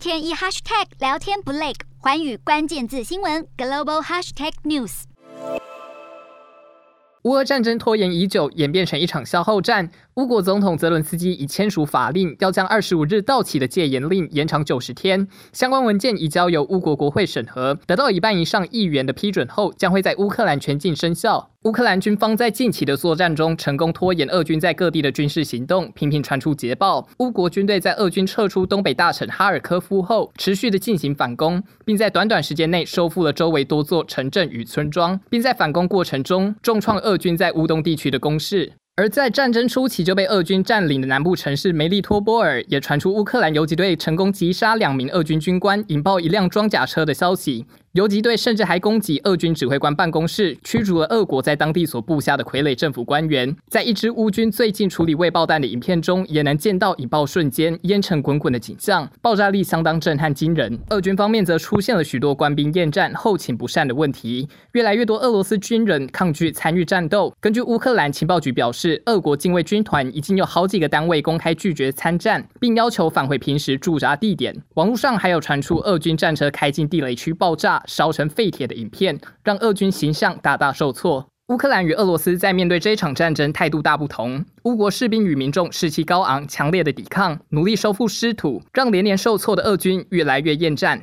天一 hashtag 聊天不累，环宇关键字新闻 global hashtag news。乌俄战争拖延已久，演变成一场消耗战。乌国总统泽伦斯基已签署法令，要将二十五日到期的戒严令延长九十天。相关文件已交由乌国国会审核，得到一半以上议员的批准后，将会在乌克兰全境生效。乌克兰军方在近期的作战中成功拖延俄军在各地的军事行动，频频传出捷报。乌国军队在俄军撤出东北大城哈尔科夫后，持续的进行反攻，并在短短时间内收复了周围多座城镇与村庄，并在反攻过程中重创俄军在乌东地区的攻势。而在战争初期就被俄军占领的南部城市梅利托波尔，也传出乌克兰游击队成功击杀两名俄军军官，引爆一辆装甲车的消息。游击队甚至还攻击俄军指挥官办公室，驱逐了俄国在当地所布下的傀儡政府官员。在一支乌军最近处理未爆弹的影片中，也能见到引爆瞬间烟尘滚滚的景象，爆炸力相当震撼惊人。俄军方面则出现了许多官兵厌战、后勤不善的问题，越来越多俄罗斯军人抗拒参与战斗。根据乌克兰情报局表示，俄国近卫军团已经有好几个单位公开拒绝参战，并要求返回平时驻扎地点。网络上还有传出俄军战车开进地雷区爆炸。烧成废铁的影片，让俄军形象大大受挫。乌克兰与俄罗斯在面对这场战争态度大不同。乌国士兵与民众士气高昂，强烈的抵抗，努力收复失土，让连连受挫的俄军越来越厌战。